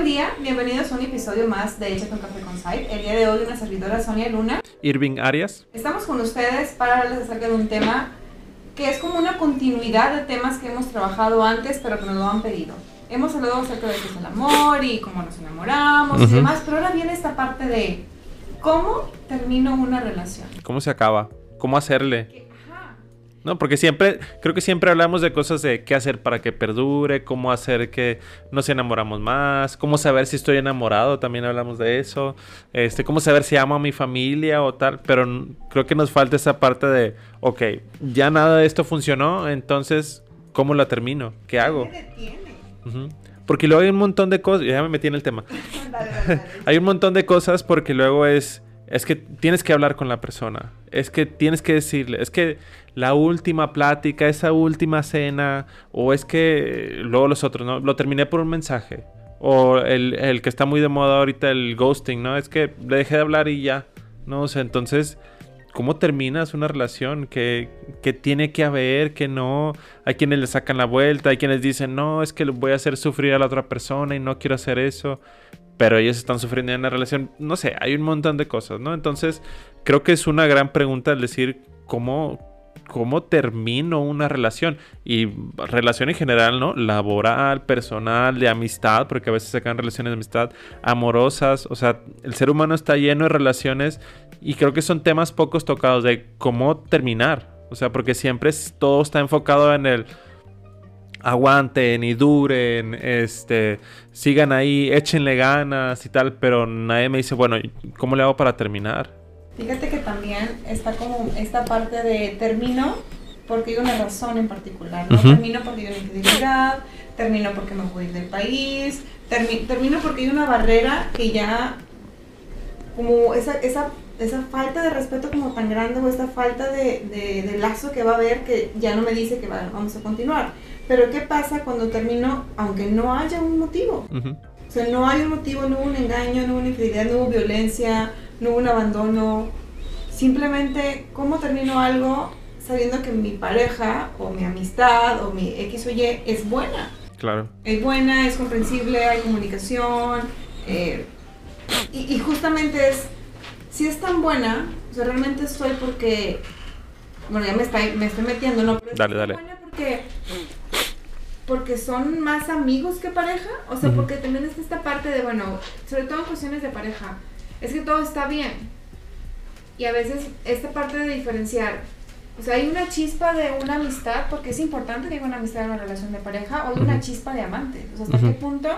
Buen día, bienvenidos a un episodio más de Echa con Café con Site. El día de hoy una servidora Sonia Luna. Irving Arias. Estamos con ustedes para hablarles acerca de un tema que es como una continuidad de temas que hemos trabajado antes pero que nos lo han pedido. Hemos hablado acerca de qué es el amor y cómo nos enamoramos y demás, pero ahora viene esta parte de cómo termino una relación. ¿Cómo se acaba? ¿Cómo hacerle? No, porque siempre, creo que siempre hablamos de cosas de qué hacer para que perdure, cómo hacer que nos enamoramos más, cómo saber si estoy enamorado, también hablamos de eso, este, cómo saber si amo a mi familia o tal, pero creo que nos falta esa parte de, ok, ya nada de esto funcionó, entonces, ¿cómo la termino? ¿Qué hago? Porque luego hay un montón de cosas, ya me metí en el tema, hay un montón de cosas porque luego es es que tienes que hablar con la persona. Es que tienes que decirle. Es que la última plática, esa última cena. O es que luego los otros, ¿no? Lo terminé por un mensaje. O el, que está muy de moda ahorita, el ghosting, ¿no? Es que le dejé de hablar y ya. ¿No? O sea, entonces, ¿cómo terminas una relación? ¿Qué, tiene que haber? ¿Qué no? Hay quienes le sacan la vuelta. Hay quienes dicen, no, es que voy a hacer sufrir a la otra persona y no quiero hacer eso pero ellos están sufriendo en la relación. No sé, hay un montón de cosas, ¿no? Entonces, creo que es una gran pregunta el decir cómo, cómo termino una relación. Y relación en general, ¿no? Laboral, personal, de amistad, porque a veces se sacan relaciones de amistad amorosas. O sea, el ser humano está lleno de relaciones y creo que son temas pocos tocados de cómo terminar. O sea, porque siempre todo está enfocado en el aguanten y duren, este, sigan ahí, échenle ganas y tal, pero nadie me dice, bueno, ¿cómo le hago para terminar? Fíjate que también está como esta parte de termino porque hay una razón en particular, ¿no? Termino porque hay una infidelidad, termino porque me voy del país, termino porque hay una barrera que ya, como esa, esa, esa falta de respeto como tan grande o esta falta de, de, lazo que va a haber que ya no me dice que vamos a continuar. Pero ¿qué pasa cuando termino, aunque no haya un motivo? O sea, no hay un motivo, no hubo un engaño, no hubo una infidelidad, no hubo violencia, no hubo un abandono. Simplemente, ¿cómo termino algo sabiendo que mi pareja o mi amistad o mi X o Y es buena? Claro. Es buena, es comprensible, hay comunicación. Eh, y, justamente es, si es tan buena, o sea, realmente estoy porque, bueno, ya me, estoy, me estoy metiendo, ¿no? Pero dale, dale. buena porque porque son más amigos que pareja, o sea, porque también está esta parte de, bueno, sobre todo en cuestiones de pareja, es que todo está bien. Y a veces esta parte de diferenciar, o sea, hay una chispa de una amistad, porque es importante que haya una amistad en una relación de pareja, o hay una chispa de amante. O sea, hasta qué punto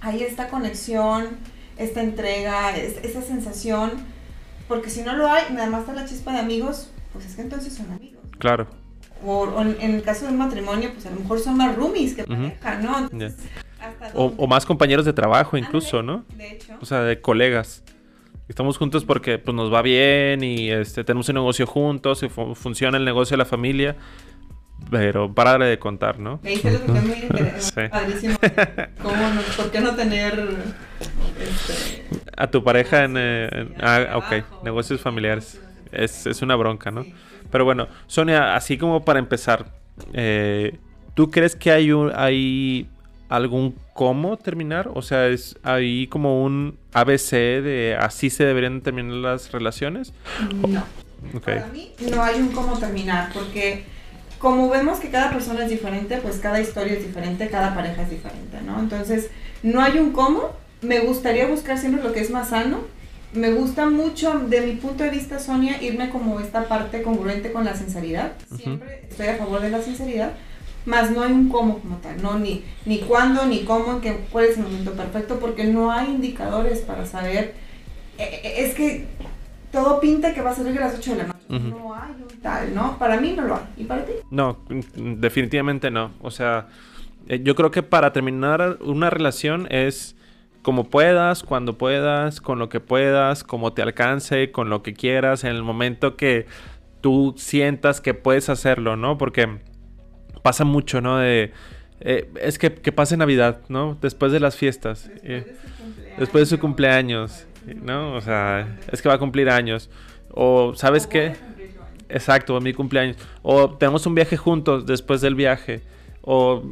hay esta conexión, esta entrega, esa sensación, porque si no lo hay, nada más está la chispa de amigos, pues es que entonces son amigos. Claro o, en, el caso de un matrimonio, pues a lo mejor son más roomies que pareja, ¿no? o, más compañeros de trabajo incluso, ¿no? De hecho. O sea, de colegas. Estamos juntos porque pues, nos va bien y este, tenemos un negocio juntos y funciona el negocio de la familia. Pero para de contar, ¿no? Me dice lo que muy interesante. Padrísimo. ¿Cómo no, ¿Por qué no tener este, a tu pareja en, en ah, ok, negocios familiares? Es, es una bronca, ¿no? Pero bueno, Sonia, así como para empezar, eh, ¿tú crees que hay, un, hay algún cómo terminar? O sea, ¿es ahí como un ABC de así se deberían terminar las relaciones? No. Para mí no hay un cómo terminar, porque como vemos que cada persona es diferente, pues cada historia es diferente, cada pareja es diferente, ¿no? Entonces, no hay un cómo. Me gustaría buscar siempre lo que es más sano me gusta mucho, de mi punto de vista, Sonia, irme como esta parte congruente con la sinceridad. Siempre estoy a favor de la sinceridad, más no hay un cómo como tal, ¿no? Ni, ni cuándo, ni cómo, que, cuál es el momento perfecto, porque no hay indicadores para saber. Eh, es que todo pinta que va a salir a las 8 de la noche. No hay un tal, ¿no? Para mí no lo hay. ¿Y para ti? No, definitivamente no. O sea, eh, yo creo que para terminar una relación es como puedas, cuando puedas, con lo que puedas, como te alcance, con lo que quieras, en el momento que tú sientas que puedes hacerlo, ¿no? Porque pasa mucho, ¿no? De, eh, es que, que, pase Navidad, ¿no? Después de las fiestas. Después, de, su cumpleaños, ¿no? O sea, es que va a cumplir años. O, ¿sabes qué? Exacto, mi cumpleaños. O tenemos un viaje juntos después del viaje o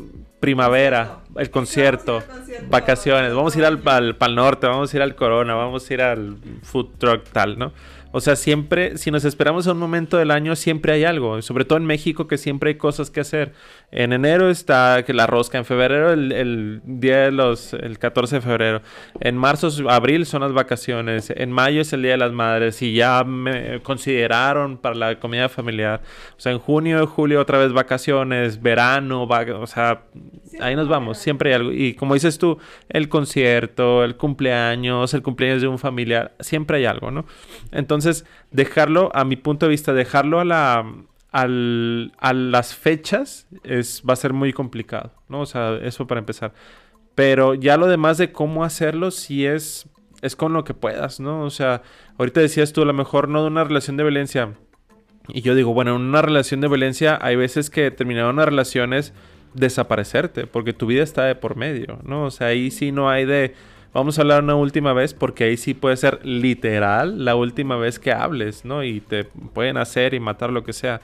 primavera, el concierto, vacaciones, vamos a ir al, al Pal Norte, vamos a ir al Corona, vamos a ir al Food Truck tal, ¿no? O sea, siempre, si nos esperamos a un momento del año, siempre hay algo. Sobre todo en México, que siempre hay cosas que hacer. En enero está la rosca. En febrero, el, día de los. el 14 de febrero. En marzo, abril son las vacaciones. En mayo es el día de las madres. Y ya me consideraron para la comida familiar. O sea, en junio, julio, otra vez vacaciones. Verano, o sea, ahí nos vamos. Siempre hay algo. Y como dices tú, el concierto, el cumpleaños, el cumpleaños de un familiar. Siempre hay algo, ¿no? Entonces entonces, dejarlo, a mi punto de vista, dejarlo a la, a las fechas es, va a ser muy complicado, ¿no? O sea, eso para empezar. Pero ya lo demás de cómo hacerlo, sí es, es con lo que puedas, ¿no? O sea, ahorita decías tú, a lo mejor no de una relación de violencia. Y yo digo, bueno, en una relación de violencia hay veces que terminaron las relaciones desaparecerte, porque tu vida está de por medio, ¿no? O sea, ahí sí no hay de Vamos a hablar una última vez porque ahí sí puede ser literal la última vez que hables, ¿no? Y te pueden hacer y matar lo que sea.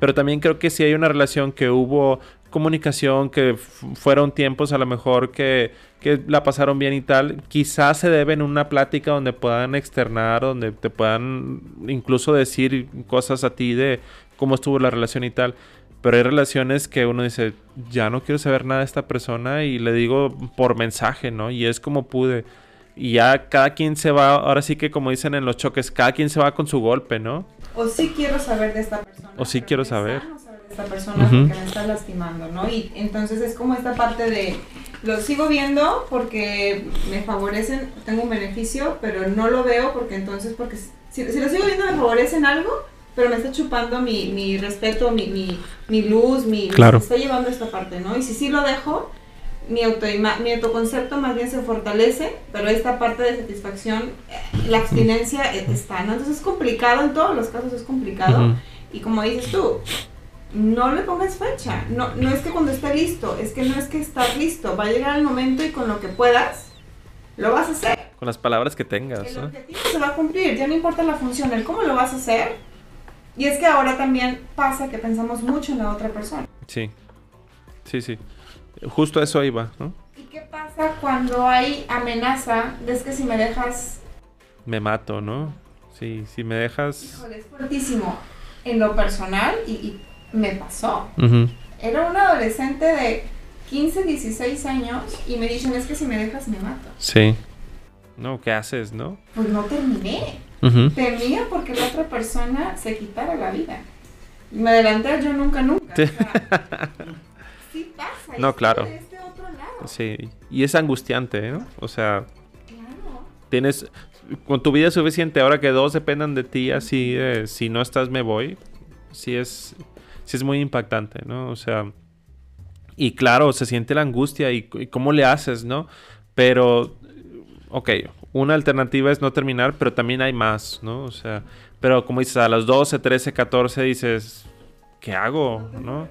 Pero también creo que si hay una relación que hubo comunicación, que fueron tiempos a lo mejor que, que la pasaron bien y tal, quizás se debe en una plática donde puedan externar, donde te puedan incluso decir cosas a ti de cómo estuvo la relación y tal. Pero hay relaciones que uno dice, ya no quiero saber nada de esta persona y le digo por mensaje, ¿no? Y es como pude. Y ya cada quien se va, ahora sí que como dicen en los choques, cada quien se va con su golpe, ¿no? O sí quiero saber de esta persona. O sí quiero saber. de esta persona porque me está lastimando, ¿no? Y entonces es como esta parte de, lo sigo viendo porque me favorecen, tengo un beneficio, pero no lo veo porque entonces, porque si, si lo sigo viendo me favorecen algo, pero me está chupando mi, mi respeto, mi, mi, mi luz, mi... Claro. Me está llevando esta parte, ¿no? Y si sí lo dejo, mi, auto, mi autoconcepto más bien se fortalece, pero esta parte de satisfacción, eh, la abstinencia e, está, ¿no? Entonces es complicado, en todos los casos es complicado. Y como dices tú, no le pongas fecha. No, no es que cuando esté listo, es que no es que estás listo. Va a llegar el momento y con lo que puedas, lo vas a hacer. Con las palabras que tengas. El objetivo se va a cumplir, ya no importa la función, el cómo lo vas a hacer y es que ahora también pasa que pensamos mucho en la otra persona. Sí, sí, sí. Justo eso iba, ¿no? ¿Y qué pasa cuando hay amenaza de es que si me dejas... Me mato, ¿no? Sí, si me dejas... Híjole, es fuertísimo. En lo personal, y, me pasó. Era un adolescente de 15, 16 años y me dicen es que si me dejas me mato. Sí. No, ¿qué haces, no? Pues no terminé. Temía porque la otra persona se quitara la vida. Me adelanté yo nunca, nunca. Sí, pasa. No, claro. Este sí, y es angustiante, ¿no? O sea, claro. tienes con tu vida suficiente ahora que dos dependan de ti, así, si no estás me voy, sí es, sí es muy impactante, ¿no? O sea, y claro, se siente la angustia y, y cómo le haces, ¿no? Pero, ok, una alternativa es no terminar, pero también hay más, ¿no? O sea, pero como dices, a las 12, 13, 14 dices, ¿qué hago? ¿No?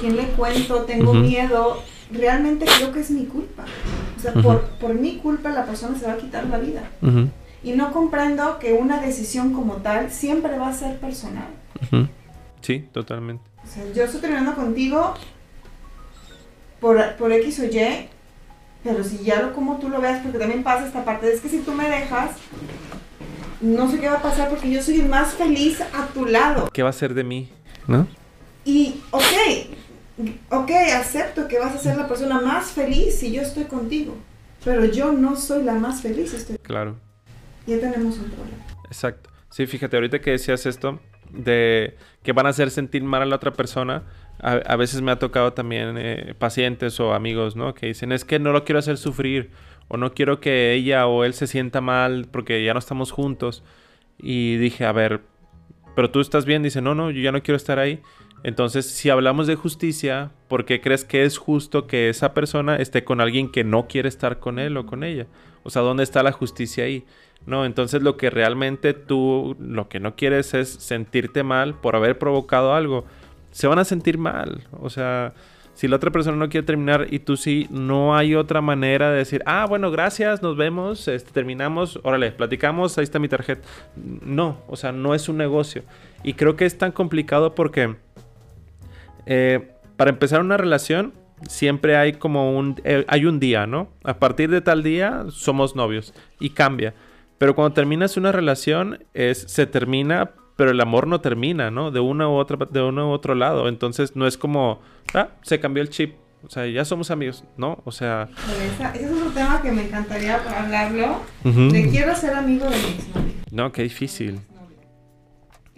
¿Quién le cuento? Tengo miedo. Realmente creo que es mi culpa. O sea, por, por, mi culpa la persona se va a quitar la vida. Y no comprendo que una decisión como tal siempre va a ser personal. Sí, totalmente. O sea, yo estoy terminando contigo por, por X o Y pero si ya lo como tú lo veas, porque también pasa esta parte, es que si tú me dejas, no sé qué va a pasar porque yo soy el más feliz a tu lado. ¿Qué va a ser de mí? ¿No? Y, ok, ok, acepto que vas a ser la persona más feliz si yo estoy contigo, pero yo no soy la más feliz. Estoy... Claro. Ya tenemos un problema. Exacto. Sí, fíjate, ahorita que decías esto, de que van a hacer sentir mal a la otra persona, a, veces me ha tocado también eh, pacientes o amigos, ¿no? Que dicen, es que no lo quiero hacer sufrir o no quiero que ella o él se sienta mal porque ya no estamos juntos. Y dije, a ver, pero tú estás bien, dice, no, no, yo ya no quiero estar ahí. Entonces, si hablamos de justicia, ¿por qué crees que es justo que esa persona esté con alguien que no quiere estar con él o con ella? O sea, ¿dónde está la justicia ahí? No, entonces lo que realmente tú, lo que no quieres es sentirte mal por haber provocado algo se van a sentir mal. O sea, si la otra persona no quiere terminar y tú sí, no hay otra manera de decir, ah, bueno, gracias, nos vemos, este, terminamos, órale, platicamos, ahí está mi tarjeta. No, o sea, no es un negocio. Y creo que es tan complicado porque eh, para empezar una relación siempre hay como un, eh, hay un día, ¿no? A partir de tal día somos novios y cambia. Pero cuando terminas una relación, es, se termina, pero el amor no termina, ¿no? De una u otra, de uno u otro lado. Entonces no es como, ah, se cambió el chip. O sea, ya somos amigos, ¿no? O sea... ese es otro tema que me encantaría hablarlo. De quiero ser amigo de mi exnovio. No, qué difícil.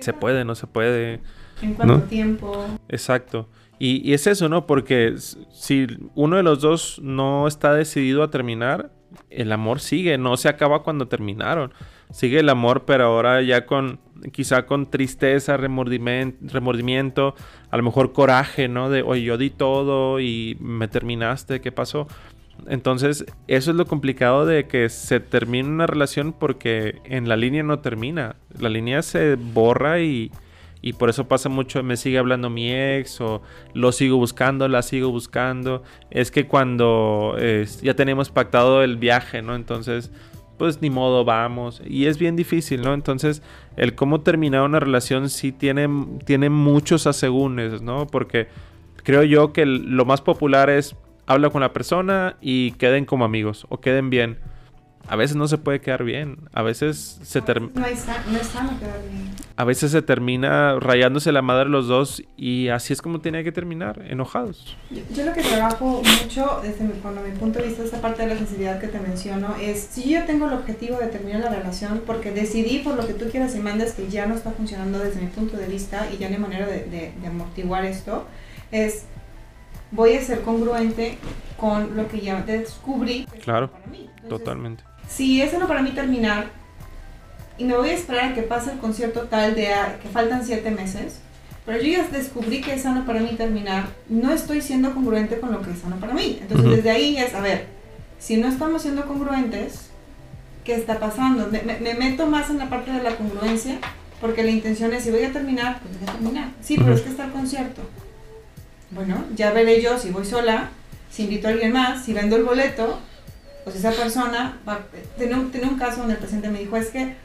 Se puede, no se puede. ¿En cuánto tiempo? Exacto. Y, y, es eso, ¿no? Porque si uno de los dos no está decidido a terminar, el amor sigue, no se acaba cuando terminaron. Sigue el amor, pero ahora ya con, quizá con tristeza, remordimiento, a lo mejor coraje, ¿no? De, oye, yo di todo y me terminaste, ¿qué pasó? Entonces, eso es lo complicado de que se termine una relación porque en la línea no termina. La línea se borra y, y por eso pasa mucho, me sigue hablando mi ex o lo sigo buscando, la sigo buscando. Es que cuando ya tenemos pactado el viaje, ¿no? Entonces, pues ni modo, vamos. Y es bien difícil, ¿no? Entonces, el cómo terminar una relación sí tiene, tiene muchos asegúnes, ¿no? Porque creo yo que lo más popular es habla con la persona y queden como amigos o queden bien a veces no se puede quedar bien. A veces se termina. No, es sano quedar bien. A veces se termina rayándose la madre los dos y así es como tiene que terminar, enojados. Yo, lo que trabajo mucho desde mi, mi punto de vista, esa parte de la sensibilidad que te menciono, es si yo tengo el objetivo de terminar la relación porque decidí por lo que tú quieras y mandes que ya no está funcionando desde mi punto de vista y ya no hay manera de, de amortiguar esto, es voy a ser congruente con lo que ya descubrí. Claro, totalmente si es sano para mí terminar y me voy a esperar a que pase el concierto tal de que faltan siete meses, pero yo ya descubrí que es sano para mí terminar, no estoy siendo congruente con lo que es sano para mí. Entonces desde ahí es, a ver, si no estamos siendo congruentes, ¿qué está pasando? Me, me, meto más en la parte de la congruencia, porque la intención es, si voy a terminar, pues voy a terminar. Sí, pero es que está el concierto. Bueno, ya veré yo si voy sola, si invito a alguien más, si vendo el boleto, pues esa persona va, tiene, un, un caso donde el paciente me dijo, es que,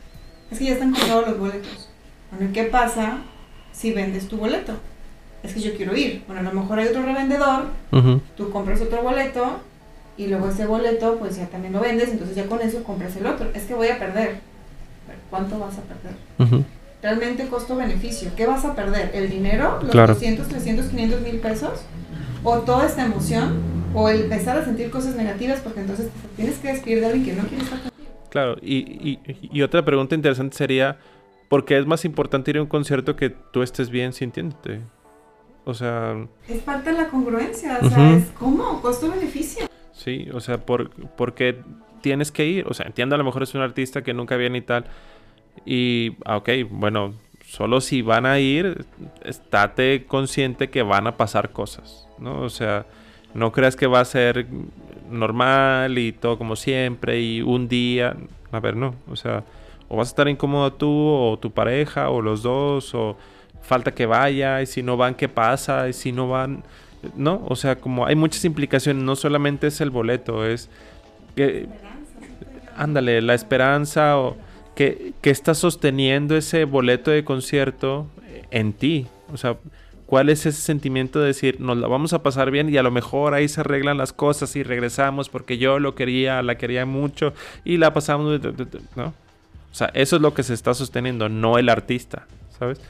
es que ya están comprados los boletos. Bueno, ¿qué pasa si vendes tu boleto? Es que yo quiero ir. Bueno, a lo mejor hay otro revendedor, tú compras otro boleto y luego ese boleto pues ya también lo vendes, entonces ya con eso compras el otro. Es que voy a perder. ¿Cuánto vas a perder? Realmente costo-beneficio. ¿Qué vas a perder? ¿El dinero? ¿Los 200, 300, 500 mil pesos? ¿O toda esta emoción? O el empezar a sentir cosas negativas porque entonces tienes que despedir de alguien que no quiere estar contigo. Claro, y, y, otra pregunta interesante sería, ¿por qué es más importante ir a un concierto que tú estés bien sintiéndote? O sea... Es parte de la congruencia, o sea, es como costo-beneficio. Sí, o sea, ¿por, ¿por qué tienes que ir? O sea, entiendo a lo mejor es un artista que nunca viene y tal. Y, ah, ok, bueno, solo si van a ir, estate consciente que van a pasar cosas, ¿no? O sea, no creas que va a ser normal y todo como siempre y un día. A ver, no. O sea, o vas a estar incómodo tú o tu pareja o los dos o falta que vaya y si no van, ¿qué pasa? Y si no van, ¿no? O sea, como hay muchas implicaciones. No solamente es el boleto, es que... Ándale, la esperanza o que, que está sosteniendo ese boleto de concierto en ti. O sea, ¿Cuál es ese sentimiento de decir, nos la vamos a pasar bien y a lo mejor ahí se arreglan las cosas y regresamos porque yo lo quería, la quería mucho y la pasamos, ¿no? O sea, eso es lo que se está sosteniendo, no el artista, ¿sabes?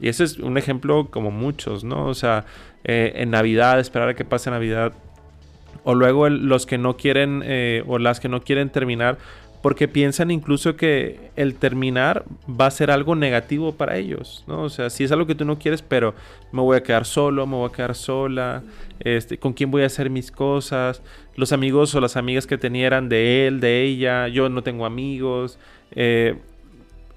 Y ese es un ejemplo como muchos, ¿no? O sea, eh, en Navidad, esperar a que pase Navidad. O luego los que no quieren, eh, o las que no quieren terminar, porque piensan incluso que el terminar va a ser algo negativo para ellos, ¿no? O sea, si es algo que tú no quieres, pero me voy a quedar solo, me voy a quedar sola, este, con quién voy a hacer mis cosas, los amigos o las amigas que tenía eran de él, de ella, yo no tengo amigos, eh,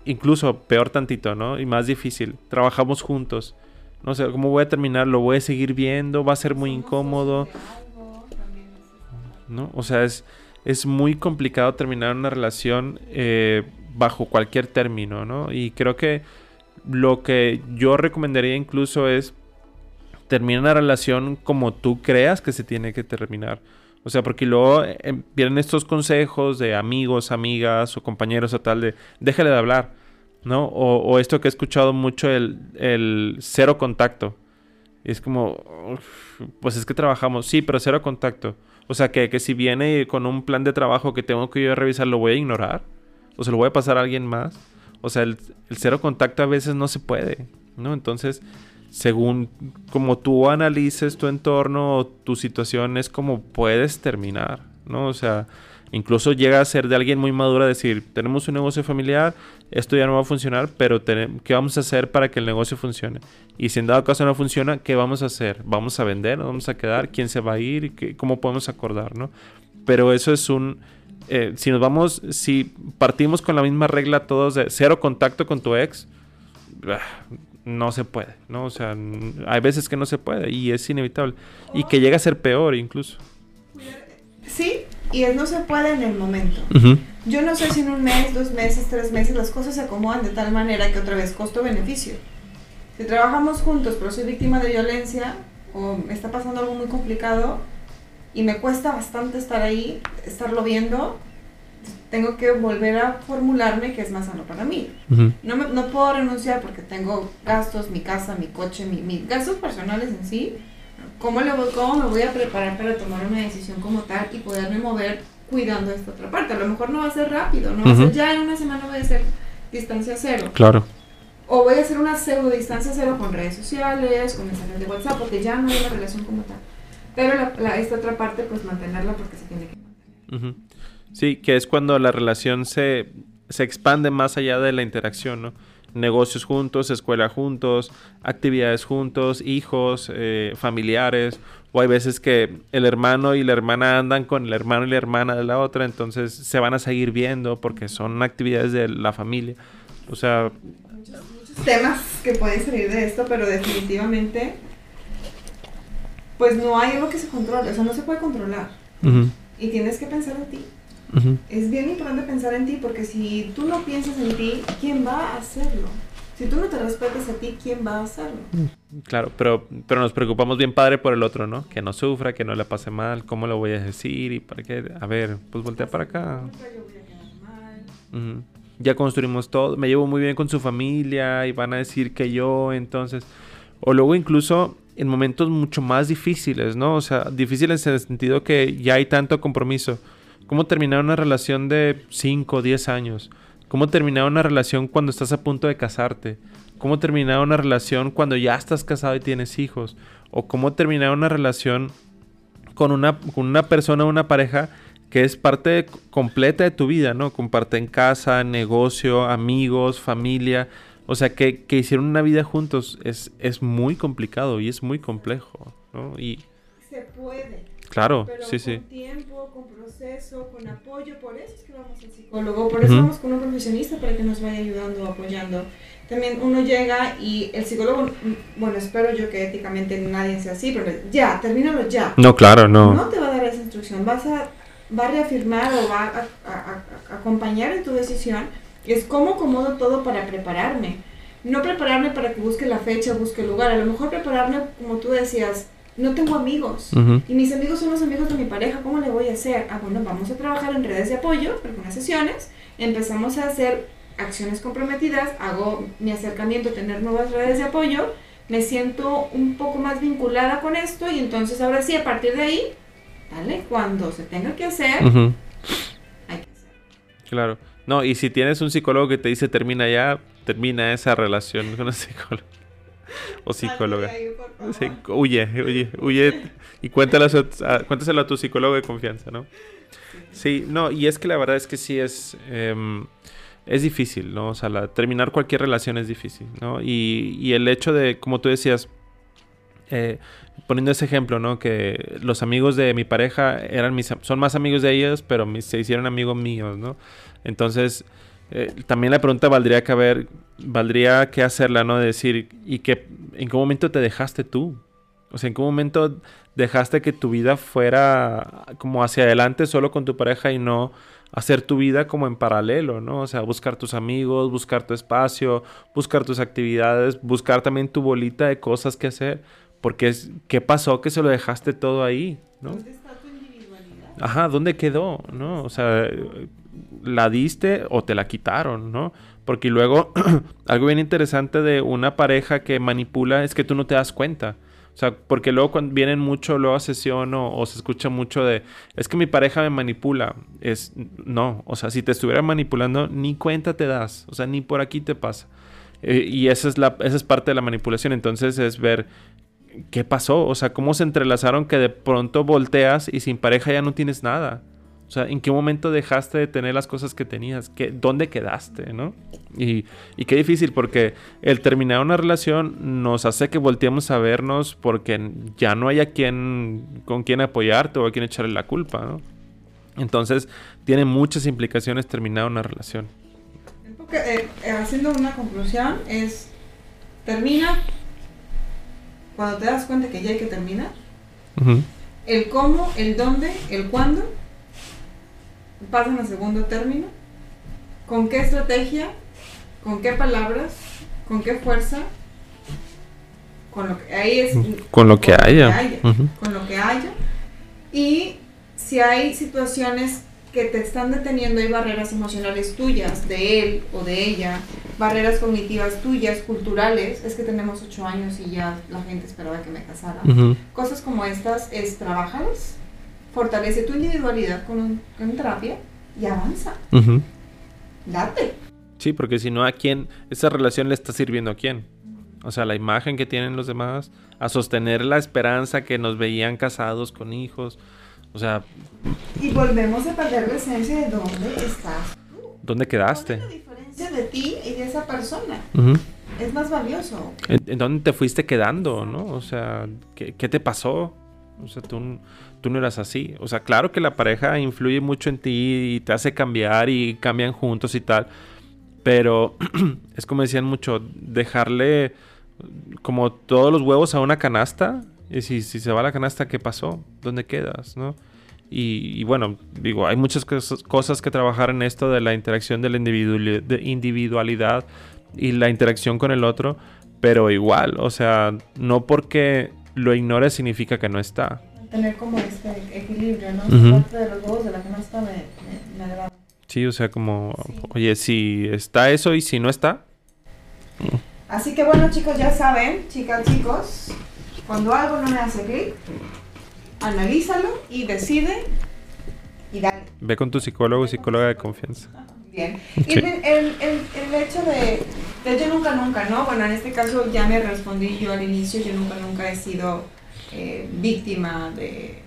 incluso peor tantito, ¿no? Y más difícil, trabajamos juntos, no sé, ¿cómo voy a terminar? ¿Lo voy a seguir viendo? ¿Va a ser muy incómodo? ¿No? O sea, es es muy complicado terminar una relación eh, bajo cualquier término, ¿no? Y creo que lo que yo recomendaría incluso es terminar una relación como tú creas que se tiene que terminar. O sea, porque luego eh, vienen estos consejos de amigos, amigas o compañeros o tal de déjale de hablar, ¿no? O, esto que he escuchado mucho, el, el cero contacto. Es como, pues es que trabajamos, sí, pero cero contacto. O sea, que, que si viene con un plan de trabajo que tengo que yo revisar, ¿lo voy a ignorar? ¿O se lo voy a pasar a alguien más? O sea, el, cero contacto a veces no se puede, ¿no? Entonces, según como tú analices tu entorno o tu situación, es como puedes terminar, ¿no? O sea, incluso llega a ser de alguien muy maduro decir, tenemos un negocio familiar, esto ya no va a funcionar, pero ¿qué vamos a hacer para que el negocio funcione? Y si en dado caso no funciona, ¿qué vamos a hacer? ¿Vamos a vender? ¿Nos vamos a quedar? ¿Quién se va a ir? ¿Qué, ¿Cómo podemos acordar? ¿no? Pero eso es un... Eh, si nos vamos, si partimos con la misma regla todos cero contacto con tu ex, ah, no se puede, ¿no? O sea, hay veces que no se puede y es inevitable. Y que llega a ser peor incluso. Y no se puede en el momento. Yo no sé si en un mes, dos meses, tres meses las cosas se acomodan de tal manera que otra vez costo-beneficio. Si trabajamos juntos pero soy víctima de violencia o me está pasando algo muy complicado y me cuesta bastante estar ahí, estarlo viendo, tengo que volver a formularme que es más sano para mí. no, me, no puedo renunciar porque tengo gastos, mi casa, mi coche, mi, mis gastos personales en sí ¿Cómo, le voy, ¿Cómo me voy a preparar para tomar una decisión como tal y poderme mover cuidando esta otra parte? A lo mejor no va a ser rápido, no va a ser ya en una semana voy a hacer distancia cero. Claro. O voy a hacer una pseudo distancia cero con redes sociales, con mensajes de WhatsApp, porque ya no hay una relación como tal. Pero la, esta otra parte, pues mantenerla porque se tiene que mantener. Sí, que es cuando la relación se, se expande más allá de la interacción, ¿no? Negocios juntos, escuela juntos, actividades juntos, hijos, eh, familiares. O hay veces que el hermano y la hermana andan con el hermano y la hermana de la otra, entonces se van a seguir viendo porque son actividades de la familia. O sea... Muchos, temas que pueden salir de esto, pero definitivamente, pues no hay algo que se controle, o sea, no se puede controlar. Y tienes que pensar en ti. Es bien importante pensar en ti porque si tú no piensas en ti, ¿quién va a hacerlo? Si tú no te respetas a ti, ¿quién va a hacerlo? Mm, claro, pero, pero nos preocupamos bien padre por el otro, ¿no? Que no sufra, que no le pase mal, cómo lo voy a decir y para qué. A ver, pues voltea para acá. Ya construimos todo, me llevo muy bien con su familia y van a decir que yo, entonces. O luego incluso en momentos mucho más difíciles, ¿no? O sea, difíciles en el sentido que ya hay tanto compromiso ¿Cómo terminar una relación de 5 o 10 años? ¿Cómo terminar una relación cuando estás a punto de casarte? ¿Cómo terminar una relación cuando ya estás casado y tienes hijos? ¿O cómo terminar una relación con una, con una persona, una pareja que es parte completa de tu vida, ¿no? Comparten casa, negocio, amigos, familia. O sea, que, que hicieron una vida juntos es, es muy complicado y es muy complejo, ¿no? Y... Se puede. Claro, pero sí, con sí. tiempo, con proceso, con apoyo, por eso es que vamos al psicólogo, por eso vamos con un profesionista para que nos vaya ayudando, apoyando. También uno llega y el psicólogo, mm, bueno, espero yo que éticamente nadie sea así, pero ya, termínalo ya. No, claro, no. No te va a dar esa instrucción, vas a, va a reafirmar o va a, a acompañar en tu decisión. Es cómo acomodo todo para prepararme. No prepararme para que busque la fecha, busque el lugar, a lo mejor prepararme, como tú decías, no tengo amigos. Y mis amigos son los amigos de mi pareja, ¿cómo le voy a hacer? Ah, bueno, vamos a trabajar en redes de apoyo, algunas sesiones, empezamos a hacer acciones comprometidas, hago mi acercamiento, tener nuevas redes de apoyo, me siento un poco más vinculada con esto y entonces ahora sí, a partir de ahí. Cuando se tenga que hacer, hay que hacer. Claro. No, y si tienes un psicólogo que te dice termina ya, termina esa relación con el psicólogo o psicóloga. huye, huye, huye y cuéntalo a, cuéntaselo a tu psicólogo de confianza, ¿no? Sí, no, y es que la verdad es que sí es, em, es difícil, ¿no? O sea, terminar cualquier relación es difícil, ¿no? Y, y el hecho de, como tú decías, eh, poniendo ese ejemplo, ¿no? Que los amigos de mi pareja eran mis, son más amigos de ellos, pero se hicieron amigos míos, ¿no? Entonces, eh, también la pregunta valdría que ver, valdría que hacerla, ¿no? De decir, ¿y que, en qué momento te dejaste tú? O sea, ¿en qué momento dejaste que tu vida fuera como hacia adelante solo con tu pareja y no hacer tu vida como en paralelo, ¿no? O sea, buscar tus amigos, buscar tu espacio, buscar tus actividades, buscar también tu bolita de cosas que hacer. Porque es, ¿qué pasó que se lo dejaste todo ahí, ¿no? ¿Dónde está tu individualidad? Ajá, ¿dónde quedó, no? O sea, la diste o te la quitaron, ¿no? Porque luego, algo bien interesante de una pareja que manipula es que tú no te das cuenta. O sea, porque luego vienen mucho, luego a sesión o, se escucha mucho de, es que mi pareja me manipula. Es, no, o sea, si te estuviera manipulando, ni cuenta te das, o sea, ni por aquí te pasa. Eh, y esa es, la, esa es parte de la manipulación, entonces es ver qué pasó, o sea, cómo se entrelazaron que de pronto volteas y sin pareja ya no tienes nada. O sea, ¿en qué momento dejaste de tener las cosas que tenías? ¿Qué, ¿Dónde quedaste? ¿no? Y, y, qué difícil, porque el terminar una relación nos hace que volteemos a vernos porque ya no hay a quien, con quien apoyarte o a quien echarle la culpa, ¿no? Entonces, tiene muchas implicaciones terminar una relación. Eh, haciendo una conclusión, es termina cuando te das cuenta que ya hay que terminar. El cómo, el dónde, el cuándo pasan a segundo término. ¿Con qué estrategia? ¿Con qué palabras? ¿Con qué fuerza? Con lo que ahí es con lo que haya, con lo que haya y si hay situaciones que te están deteniendo, hay barreras emocionales tuyas, de él o de ella, barreras cognitivas tuyas, culturales, es que tenemos ocho años y ya la gente esperaba que me casara. Cosas como estas es trabajarlas, fortalece tu individualidad con, con terapia y avanza. Date. Sí, porque si no, ¿a quién? Esa relación le está sirviendo a quién? O sea, la imagen que tienen los demás, a sostener la esperanza que nos veían casados con hijos. O sea... Y volvemos a perder la esencia de dónde estás ¿Dónde quedaste? la diferencia de ti y de esa persona? Es más valioso. ¿En, dónde te fuiste quedando, no? O sea, ¿qué, qué te pasó? O sea, tú tú no eras así. O sea, claro que la pareja influye mucho en ti y te hace cambiar y cambian juntos y tal. Pero es como decían mucho, dejarle como todos los huevos a una canasta. Y si, se va la canasta, ¿qué pasó? ¿Dónde quedas? ¿No? Y, bueno, digo, hay muchas cosas, que trabajar en esto de la interacción de la individualidad y la interacción con el otro. Pero igual, o sea, no porque lo ignores significa que no está tener como este equilibrio, ¿no? Parte de los huevos de la canasta me, me, me agrada. Sí, o sea, como, oye, si está eso y si no está. Así que bueno, chicos, ya saben, chicas, chicos, cuando algo no me hace clic, analízalo y decide y dale. Ve con tu psicólogo o psicóloga de confianza. Bien. Y el, el, el, hecho de, de yo nunca, nunca, ¿no? Bueno, en este caso ya me respondí yo al inicio, yo nunca, nunca he sido eh, víctima de,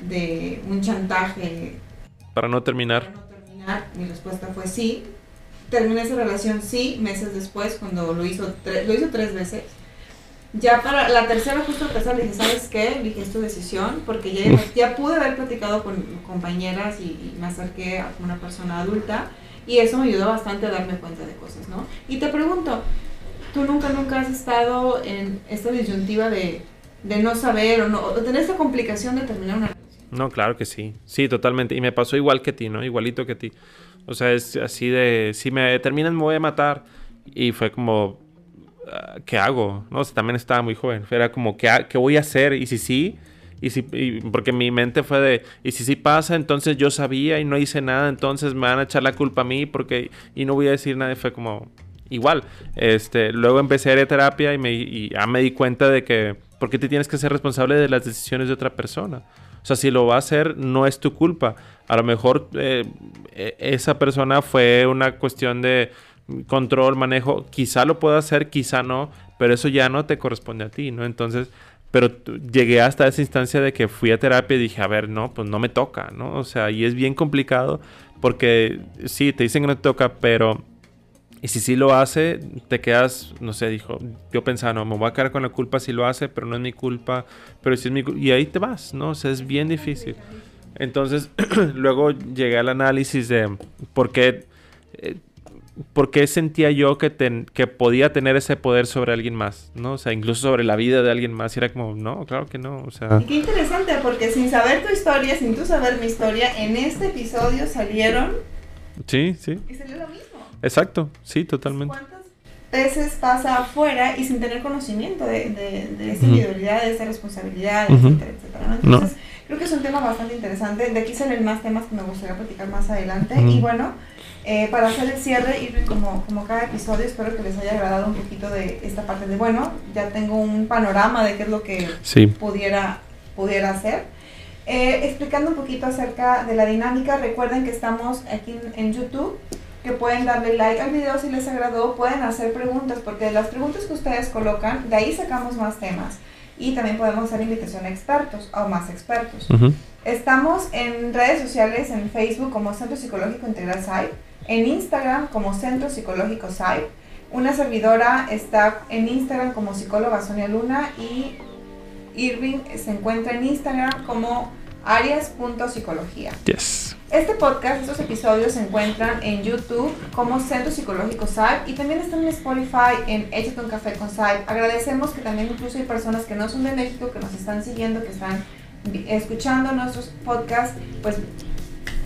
de, un chantaje. Para no terminar. Para no terminar, mi respuesta fue sí. Terminé esa relación sí, meses después, cuando lo hizo, lo hizo tres veces. Ya para la tercera, justo empezar, le dije, ¿sabes qué? dije, es tu decisión, porque ya, ya pude haber platicado con compañeras y, y, me acerqué a una persona adulta y eso me ayudó bastante a darme cuenta de cosas, ¿no? Y te pregunto, ¿tú nunca, nunca has estado en esta disyuntiva de de no saber o, no, o tener esa complicación de terminar una relación. No, claro que sí. Sí, totalmente. Y me pasó igual que ti, ¿no? Igualito que ti. O sea, es así de, si me terminan me voy a matar. Y fue como, ah, ¿qué hago? No, también estaba muy joven. Era como, ¿qué, ¿qué voy a hacer? Y si sí, y si, porque mi mente fue de, y si sí pasa, entonces yo sabía y no hice nada, entonces me van a echar la culpa a mí porque, y no voy a decir nada. Y fue como, igual. Este, luego empecé a ir a terapia y, me, y ya me di cuenta de que ¿Por qué te tienes que ser responsable de las decisiones de otra persona? O sea, si lo va a hacer, no es tu culpa. A lo mejor eh, e, esa persona fue una cuestión de control, manejo. Quizá lo pueda hacer, quizá no, pero eso ya no te corresponde a ti, ¿no? Entonces, pero llegué hasta esa instancia de que fui a terapia y dije, a ver, no, pues no me toca, ¿no? O sea, y es bien complicado porque sí, te dicen que no te toca, pero y si sí lo hace, te quedas, no sé, dijo, yo pensaba, no, me voy a quedar con la culpa si lo hace, pero no es mi culpa, pero si es mi y ahí te vas, ¿no? O sea, es bien difícil. Entonces, luego llegué al análisis de por qué, eh, por qué sentía yo que, que podía tener ese poder sobre alguien más, ¿no? O sea, incluso sobre la vida de alguien más. Y era como, no, claro que no, o sea... Y qué interesante, porque sin saber tu historia, sin tú saber mi historia, en este episodio salieron... Sí, sí. Y salió lo mismo. Exacto, sí, totalmente. ¿Cuántas veces pasa afuera y sin tener conocimiento de, de, de esa individualidad, de esa responsabilidad, etcétera, etcétera. Entonces, creo que es un tema bastante interesante. De aquí salen más temas que me gustaría platicar más adelante. Y bueno, eh, para hacer el cierre, como, como cada episodio, espero que les haya agradado un poquito de esta parte de, bueno, ya tengo un panorama de qué es lo que pudiera, pudiera hacer. Eh, explicando un poquito acerca de la dinámica, recuerden que estamos aquí en, YouTube, que pueden darle like al video si les agradó, pueden hacer preguntas, porque de las preguntas que ustedes colocan, de ahí sacamos más temas. Y también podemos hacer invitación a expertos o más expertos. Estamos en redes sociales, en Facebook como Centro Psicológico Integral SAI, en Instagram como Centro Psicológico SAI. Una servidora está en Instagram como psicóloga Sonia Luna y Irving se encuentra en Instagram como arias.psicología. Yes. Este podcast, estos episodios se encuentran en YouTube como Centro Psicológico SAIP y también están en Spotify en Échate un café con SAIP. Agradecemos que también incluso hay personas que no son de México, que nos están siguiendo, que están escuchando nuestros podcasts. Pues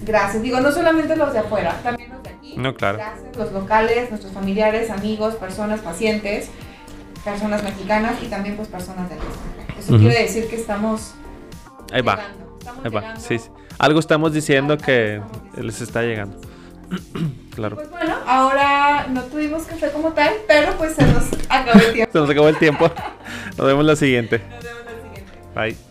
gracias. Digo, no solamente los de afuera, también los aquí. No, claro. Gracias, los locales, nuestros familiares, amigos, personas, pacientes, personas mexicanas y también pues personas del extranjero. Eso quiere decir que estamos. Ahí va. Ahí va. Sí, sí, Algo estamos diciendo que les está llegando. claro. Pues bueno, ahora no tuvimos café como tal, pero pues se nos acabó el tiempo. se nos acabó el tiempo. Nos vemos la siguiente. Nos vemos la siguiente. Bye.